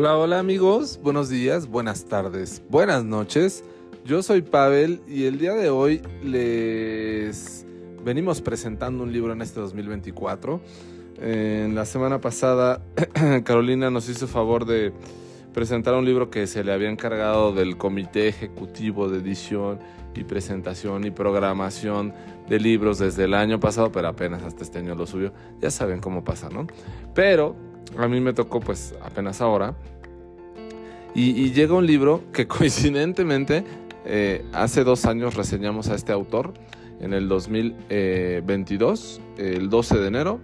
Hola, hola amigos, buenos días, buenas tardes, buenas noches. Yo soy Pavel y el día de hoy les venimos presentando un libro en este 2024. En la semana pasada Carolina nos hizo favor de presentar un libro que se le había encargado del comité ejecutivo de edición y presentación y programación de libros desde el año pasado, pero apenas hasta este año lo subió. Ya saben cómo pasa, ¿no? Pero a mí me tocó pues apenas ahora. Y, llega un libro que coincidentemente eh, hace dos años reseñamos a este autor en el 2022, el 12 de enero.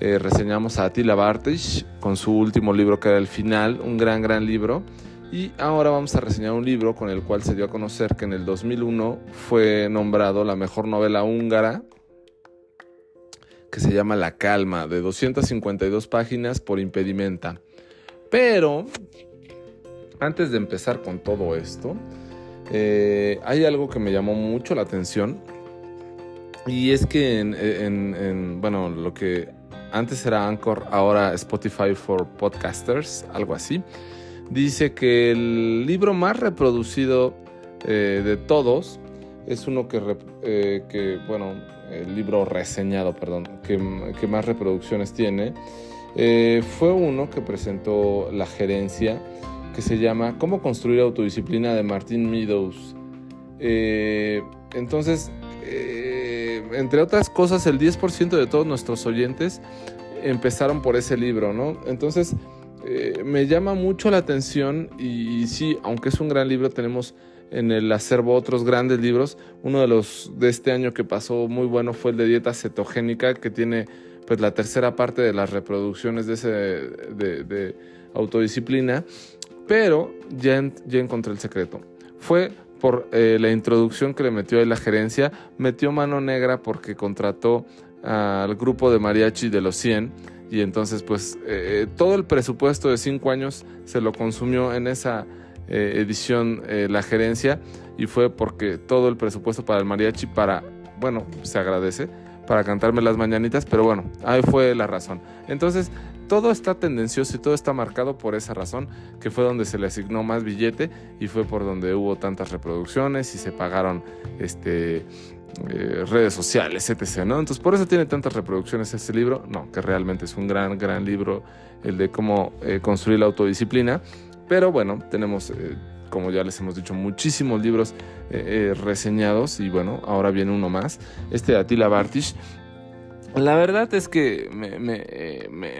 Eh, reseñamos a Attila Bartisch con su último libro que era El Final, un gran, gran libro. Y ahora vamos a reseñar un libro con el cual se dio a conocer que en el 2001 fue nombrado la mejor novela húngara, que se llama La Calma, de 252 páginas por impedimenta. Pero, antes de empezar con todo esto, eh, hay algo que me llamó mucho la atención. Y es que en, bueno, lo que antes era Anchor, ahora Spotify for Podcasters, algo así, dice que el libro más reproducido eh, de todos es uno que, eh, que, bueno, el libro reseñado, perdón, que, más reproducciones tiene, eh, fue uno que presentó la gerencia que se llama Cómo construir autodisciplina de Martin Meadows. entonces, entre otras cosas, el 10% de todos nuestros oyentes empezaron por ese libro, ¿no? Entonces, eh, me llama mucho la atención y, sí, aunque es un gran libro, tenemos en el acervo otros grandes libros. Uno de los de este año que pasó muy bueno fue el de dieta cetogénica, que tiene pues la tercera parte de las reproducciones de ese de, autodisciplina, pero ya, encontré el secreto. Fue por eh, la introducción que le metió ahí la gerencia, metió mano negra porque contrató al grupo de mariachi de los 100 y entonces pues eh, todo el presupuesto de 5 años se lo consumió en esa eh, edición la gerencia y fue porque todo el presupuesto para el mariachi para, bueno, se agradece, para cantarme las mañanitas, pero bueno, ahí fue la razón. Entonces, todo está tendencioso y todo está marcado por esa razón, que fue donde se le asignó más billete y fue por donde hubo tantas reproducciones y se pagaron este eh, redes sociales, etc. Entonces, por eso tiene tantas reproducciones este libro. No, que realmente es un gran, gran libro, el de cómo eh, construir la autodisciplina. Pero bueno, tenemos, eh, como ya les hemos dicho, muchísimos libros reseñados y bueno, ahora viene uno más, este de Attila Bartisch la verdad es que,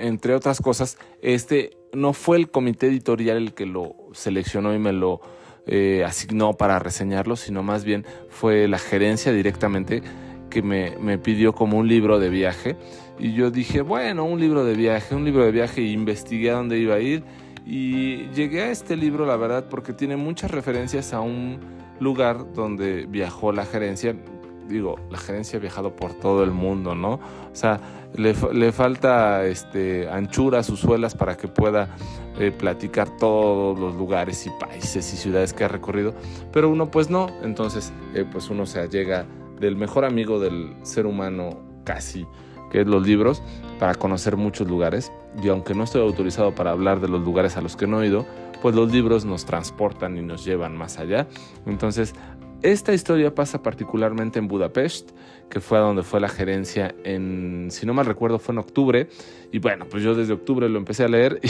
entre otras cosas, este no fue el comité editorial el que lo seleccionó y me lo eh, asignó para reseñarlo, sino más bien fue la gerencia directamente que me, me, pidió como un libro de viaje. Y yo dije, bueno, un libro de viaje, un libro de viaje, y investigué a dónde iba a ir. Y llegué a este libro, la verdad, porque tiene muchas referencias a un lugar donde viajó la gerencia digo, la gerencia ha viajado por todo el mundo, ¿no? O sea, le, le falta este, anchura a sus suelas para que pueda eh, platicar todos los lugares y países y ciudades que ha recorrido, pero uno pues no, entonces eh, pues uno se allega del mejor amigo del ser humano casi, que es los libros, para conocer muchos lugares, y aunque no estoy autorizado para hablar de los lugares a los que no he ido, pues los libros nos transportan y nos llevan más allá. Entonces, esta historia pasa particularmente en Budapest, que fue a donde fue la gerencia en, si no mal recuerdo, fue en octubre. Y bueno, pues yo desde octubre lo empecé a leer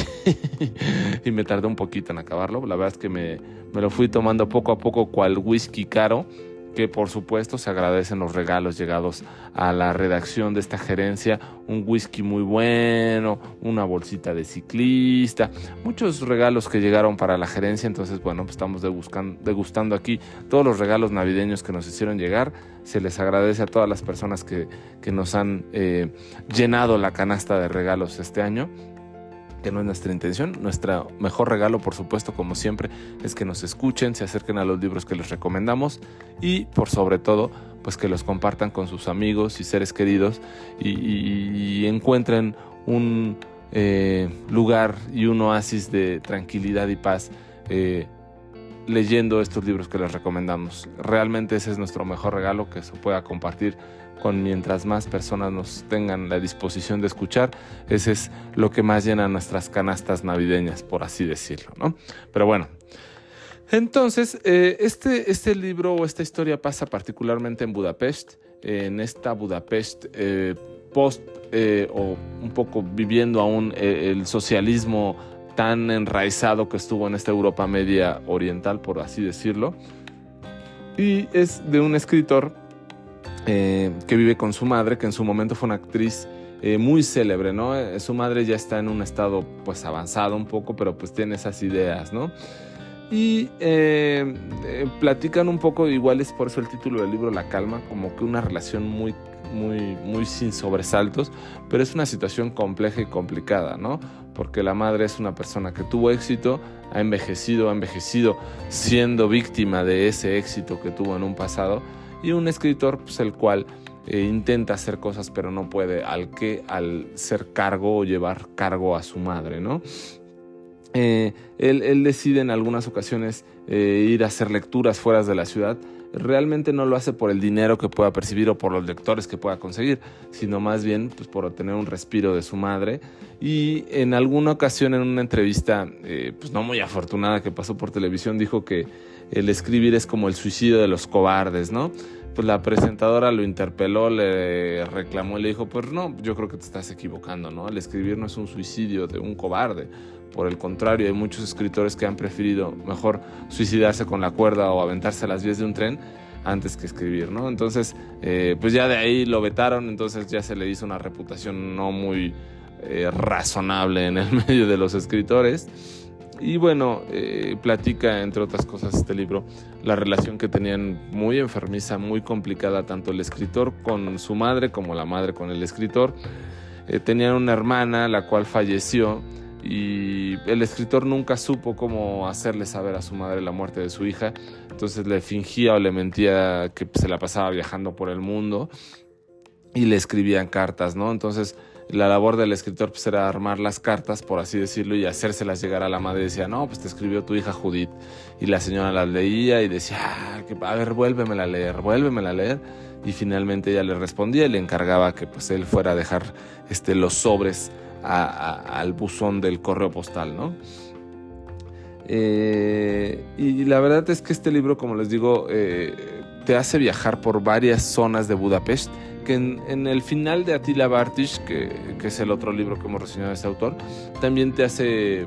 y, me tardé un poquito en acabarlo. La verdad es que me, me lo fui tomando poco a poco cual whisky caro que por supuesto se agradecen los regalos llegados a la redacción de esta gerencia, un whisky muy bueno, una bolsita de ciclista, muchos regalos que llegaron para la gerencia, entonces bueno, pues estamos degustando aquí todos los regalos navideños que nos hicieron llegar, se les agradece a todas las personas que, nos han eh, llenado la canasta de regalos este año que no es nuestra intención. Nuestro mejor regalo, por supuesto, como siempre, es que nos escuchen, se acerquen a los libros que les recomendamos y, por sobre todo, pues que los compartan con sus amigos y seres queridos y, encuentren un eh, lugar y un oasis de tranquilidad y paz. Eh, leyendo estos libros que les recomendamos. Realmente ese es nuestro mejor regalo que se pueda compartir con mientras más personas nos tengan la disposición de escuchar, ese es lo que más llena nuestras canastas navideñas, por así decirlo, ¿no? Pero bueno, entonces, eh, este, este libro o esta historia pasa particularmente en Budapest, en esta Budapest eh, post eh, o un poco viviendo aún el socialismo tan enraizado que estuvo en esta Europa media oriental, por así decirlo. Y es de un escritor que vive con su madre, que en su momento fue una actriz muy célebre, ¿no? su madre ya está en un estado pues avanzado un poco, pero pues tiene esas ideas, ¿no? Y eh, eh, platican un poco, igual es por eso el título del libro La Calma, como que una relación muy, muy, muy sin sobresaltos, pero es una situación compleja y complicada, ¿no? Porque la madre es una persona que tuvo éxito, ha envejecido, ha envejecido siendo víctima de ese éxito que tuvo en un pasado, y un escritor, pues el cual eh, intenta hacer cosas pero no puede, al que al ser cargo o llevar cargo a su madre, ¿no? Eh, él, decide en algunas ocasiones eh, ir a hacer lecturas fuera de la ciudad. Realmente no lo hace por el dinero que pueda percibir o por los lectores que pueda conseguir, sino más bien pues, por obtener un respiro de su madre. Y en alguna ocasión, en una entrevista, pues no muy afortunada que pasó por televisión, dijo que el escribir es como el suicidio de los cobardes, ¿no? Pues la presentadora lo interpeló, le reclamó y le dijo, pues no, yo creo que te estás equivocando, ¿no? El escribir no es un suicidio de un cobarde por el contrario, hay muchos escritores que han preferido mejor suicidarse con la cuerda o aventarse a las vías de un tren antes que escribir, ¿no? Entonces, eh, pues ya de ahí lo vetaron, entonces ya se le hizo una reputación no muy eh, razonable en el medio de los escritores. Y bueno, eh, platica, entre otras cosas, este libro, la relación que tenían muy enfermiza, muy complicada, tanto el escritor con su madre como la madre con el escritor. tenían una hermana, la cual falleció y el escritor nunca supo cómo hacerle saber a su madre la muerte de su hija, entonces le fingía o le mentía que se la pasaba viajando por el mundo y le escribían cartas, ¿no? Entonces la labor del escritor pues, era armar las cartas, por así decirlo, y hacérselas llegar a la madre. Decía, no, pues te escribió tu hija Judith. Y la señora las leía y decía, ah, a ver, vuélvemela a leer, vuélvemela a leer. Y finalmente ella le respondía y le encargaba que pues él fuera a dejar este, los sobres al buzón del correo postal, ¿no? Eh, y la verdad es que este libro, como les digo, eh, te hace viajar por varias zonas de Budapest, en, el final de Attila Bartisch, que, es el otro libro que hemos reseñado de este autor, también te hace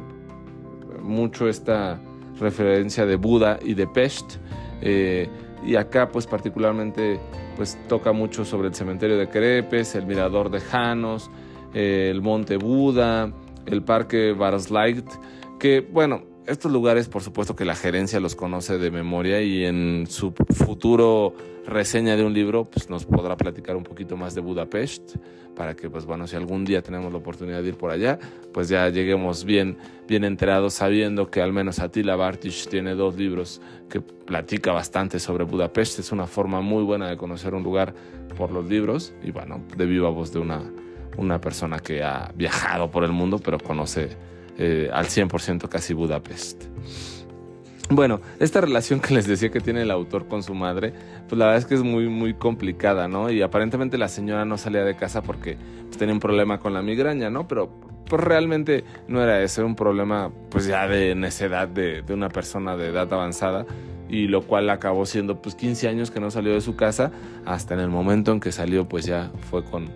mucho esta referencia de Buda y de Pest. Eh, y acá pues particularmente pues toca mucho sobre el cementerio de Crepes, el mirador de Janos, el Monte Buda, el Parque Varsleit, que bueno, estos lugares por supuesto que la gerencia los conoce de memoria y en su futuro reseña de un libro pues nos podrá platicar un poquito más de Budapest para que pues bueno si algún día tenemos la oportunidad de ir por allá pues ya lleguemos bien bien enterados sabiendo que al menos Attila Bartisch tiene dos libros que platica bastante sobre Budapest. Es una forma muy buena de conocer un lugar por los libros y bueno de viva voz de una una persona que ha viajado por el mundo, pero conoce eh, al 100% casi Budapest. Bueno, esta relación que les decía que tiene el autor con su madre, pues la verdad es que es muy, muy complicada, ¿no? Y aparentemente la señora no salía de casa porque pues, tenía un problema con la migraña, ¿no? Pero pues realmente no era eso, era un problema pues ya de necedad de, de una persona de edad avanzada y lo cual acabó siendo pues 15 años que no salió de su casa hasta en el momento en que salió pues ya fue con,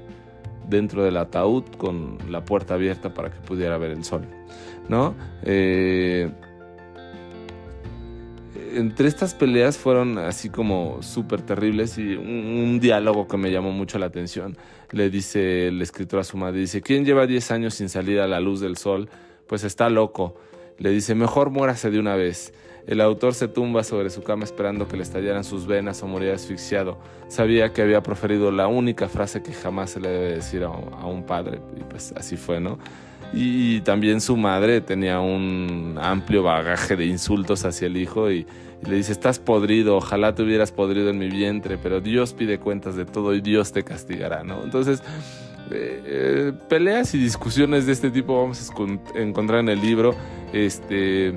dentro del ataúd con la puerta abierta para que pudiera ver el sol, ¿no? Eh, entre estas peleas fueron así como súper terribles y un, diálogo que me llamó mucho la atención. Le dice el escritor a su madre, dice, ¿quién lleva 10 años sin salir a la luz del sol? Pues está loco. Le dice, mejor muérase de una vez. El autor se tumba sobre su cama esperando que le estallaran sus venas o morir asfixiado. Sabía que había proferido la única frase que jamás se le debe decir a, un padre, y pues así fue, ¿no? Y, también su madre tenía un amplio bagaje de insultos hacia el hijo y, le dice, estás podrido, ojalá te hubieras podrido en mi vientre, pero Dios pide cuentas de todo y Dios te castigará, ¿no? Entonces, eh, eh, peleas y discusiones de este tipo vamos a encontrar en el libro. Este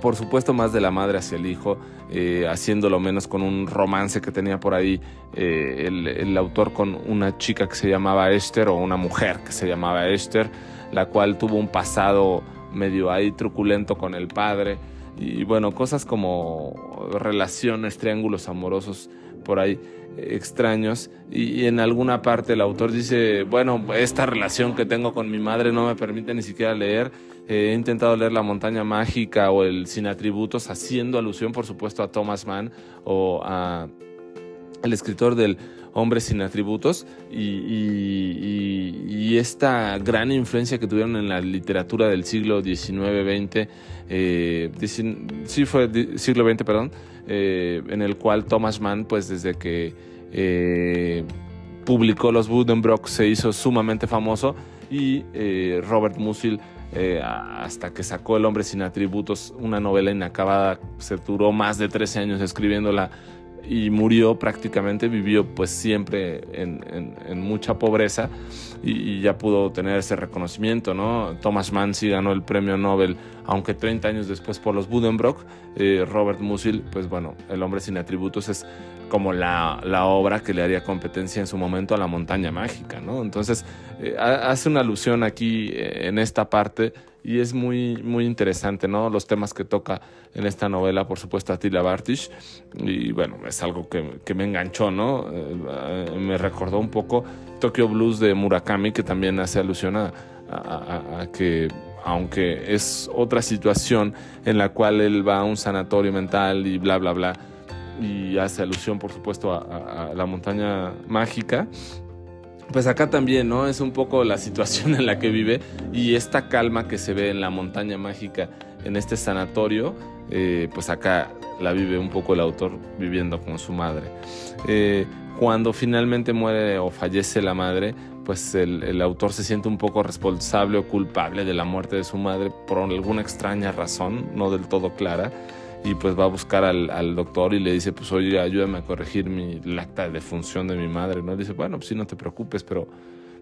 por supuesto más de la madre hacia el hijo, eh, haciéndolo menos con un romance que tenía por ahí eh, el, autor con una chica que se llamaba Esther o una mujer que se llamaba Esther, la cual tuvo un pasado medio ahí truculento con el padre. Y bueno, cosas como relaciones, triángulos amorosos por ahí extraños y, en alguna parte el autor dice, bueno, esta relación que tengo con mi madre no me permite ni siquiera leer, he intentado leer La montaña mágica o el Sin atributos, haciendo alusión por supuesto a Thomas Mann o a el escritor del Hombre sin atributos y, esta gran influencia que tuvieron en la literatura del siglo XIX-XX, eh, sí fue siglo XX, perdón, eh, en el cual Thomas Mann, pues desde que eh, publicó los Buddenbrock se hizo sumamente famoso y Robert Musil hasta que sacó El hombre sin atributos, una novela inacabada, se duró más de 13 años escribiéndola y murió prácticamente, vivió pues siempre en, mucha pobreza y, ya pudo tener ese reconocimiento, ¿no? Thomas Mann sí ganó el premio Nobel, aunque 30 años después por los Buddenbrock, eh, Robert Musil, pues bueno, El hombre sin atributos es como la, obra que le haría competencia en su momento a la montaña mágica, ¿no? Entonces, eh, hace una alusión aquí eh, en esta parte y es muy, muy interesante, ¿no? Los temas que toca en esta novela, por supuesto, Attila Bartish, y bueno, es algo que, me enganchó, ¿no? Eh, me recordó un poco Tokyo Blues de Murakami, que también hace alusión a, que aunque es otra situación en la cual él va a un sanatorio mental y bla, bla, bla, y hace alusión, por supuesto, a, la montaña mágica, pues acá también, ¿no? Es un poco la situación en la que vive y esta calma que se ve en la montaña mágica, en este sanatorio, eh, pues acá la vive un poco el autor viviendo con su madre. Eh, cuando finalmente muere o fallece la madre, pues el, el, autor se siente un poco responsable o culpable de la muerte de su madre por alguna extraña razón, no del todo clara y pues va a buscar al, al, doctor y le dice, pues oye, ayúdame a corregir mi acta de defunción de mi madre, ¿no? dice, bueno, pues sí, no te preocupes, pero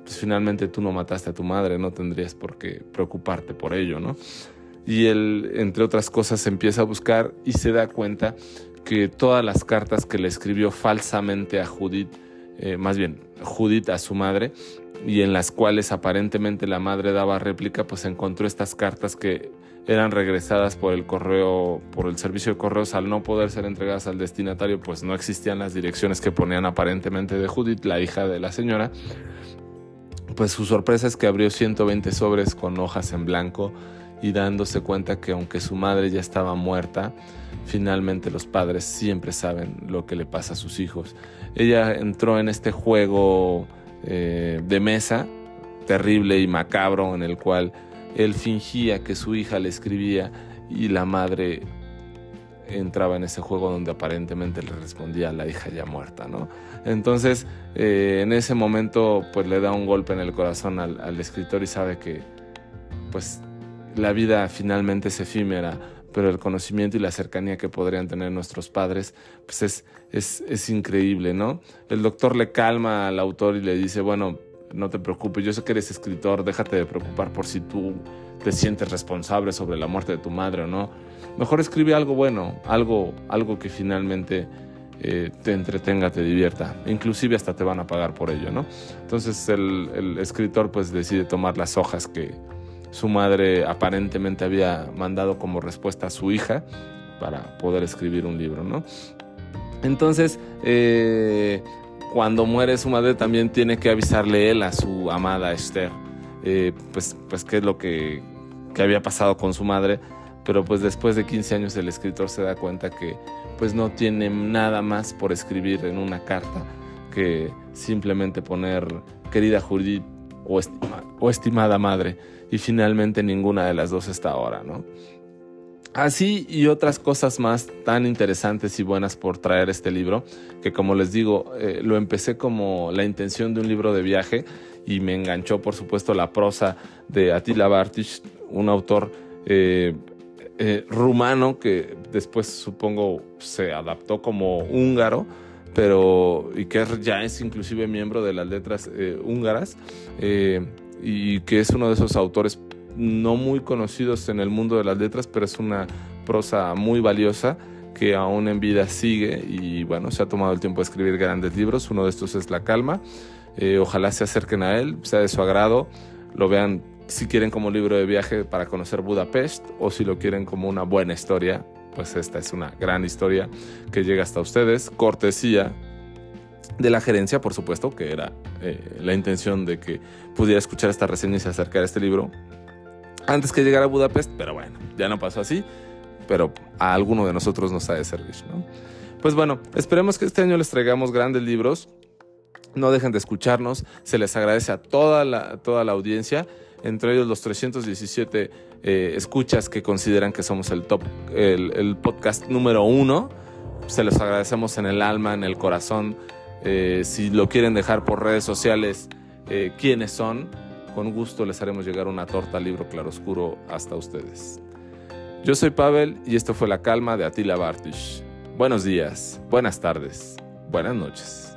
pues finalmente tú no mataste a tu madre, no tendrías por qué preocuparte por ello, ¿no? Y él, entre otras cosas, empieza a buscar y se da cuenta que todas las cartas que le escribió falsamente a Judith, eh, más bien Judith a su madre, y en las cuales aparentemente la madre daba réplica, pues encontró estas cartas que eran regresadas por el correo, por el servicio de correos al no poder ser entregadas al destinatario, pues no existían las direcciones que ponían aparentemente de Judith, la hija de la señora. Pues su sorpresa es que abrió 120 sobres con hojas en blanco y dándose cuenta que aunque su madre ya estaba muerta, finalmente los padres siempre saben lo que le pasa a sus hijos. Ella entró en este juego eh, de mesa terrible y macabro en el cual él fingía que su hija le escribía y la madre entraba en ese juego donde aparentemente le respondía a la hija ya muerta, ¿no? Entonces, eh, en ese momento, pues le da un golpe en el corazón al, escritor y sabe que, pues, la vida finalmente es efímera, pero el conocimiento y la cercanía que podrían tener nuestros padres, pues es, es, es increíble, ¿no? El doctor le calma al autor y le dice, bueno, no te preocupes, yo sé que eres escritor, déjate de preocupar por si tú te sientes responsable sobre la muerte de tu madre o no. Mejor escribe algo bueno, algo, algo que finalmente eh, te entretenga, te divierta. Inclusive hasta te van a pagar por ello, ¿no? Entonces el, escritor pues decide tomar las hojas que su madre aparentemente había mandado como respuesta a su hija para poder escribir un libro, ¿no? Entonces, eh, cuando muere su madre también tiene que avisarle él a su amada Esther, eh, pues, pues qué es lo que, que, había pasado con su madre, pero pues después de 15 años el escritor se da cuenta que pues no tiene nada más por escribir en una carta que simplemente poner querida Judith o, o estimada madre y finalmente ninguna de las dos está ahora, ¿no? Así y otras cosas más tan interesantes y buenas por traer este libro, que como les digo, eh, lo empecé como la intención de un libro de viaje y me enganchó por supuesto la prosa de Attila Bartish, un autor eh, eh, rumano que después supongo se adaptó como húngaro, pero y que ya es inclusive miembro de las letras húngaras y que es uno de esos autores no muy conocidos en el mundo de las letras, pero es una prosa muy valiosa que aún en vida sigue y bueno, se ha tomado el tiempo de escribir grandes libros. Uno de estos es La Calma. Eh, ojalá se acerquen a él, sea de su agrado, lo vean si quieren como libro de viaje para conocer Budapest o si lo quieren como una buena historia, pues esta es una gran historia que llega hasta ustedes. Cortesía de la gerencia, por supuesto, que era eh, la intención de que pudiera escuchar esta reseña y se acercara a este libro antes que llegara a Budapest, pero bueno, ya no pasó así, pero a alguno de nosotros nos ha de servir, ¿no? Pues bueno, esperemos que este año les traigamos grandes libros. No dejen de escucharnos, se les agradece a toda la, toda la audiencia, entre ellos los 317 eh, escuchas que consideran que somos el top, el, el podcast número uno. Se les agradecemos en el alma, en el corazón eh, si lo quieren dejar por redes sociales, eh, quiénes son, con gusto les haremos llegar una torta libro claroscuro hasta ustedes. Yo soy Pavel y esto fue La Calma de Attila Bartish. Buenos días, buenas tardes, buenas noches.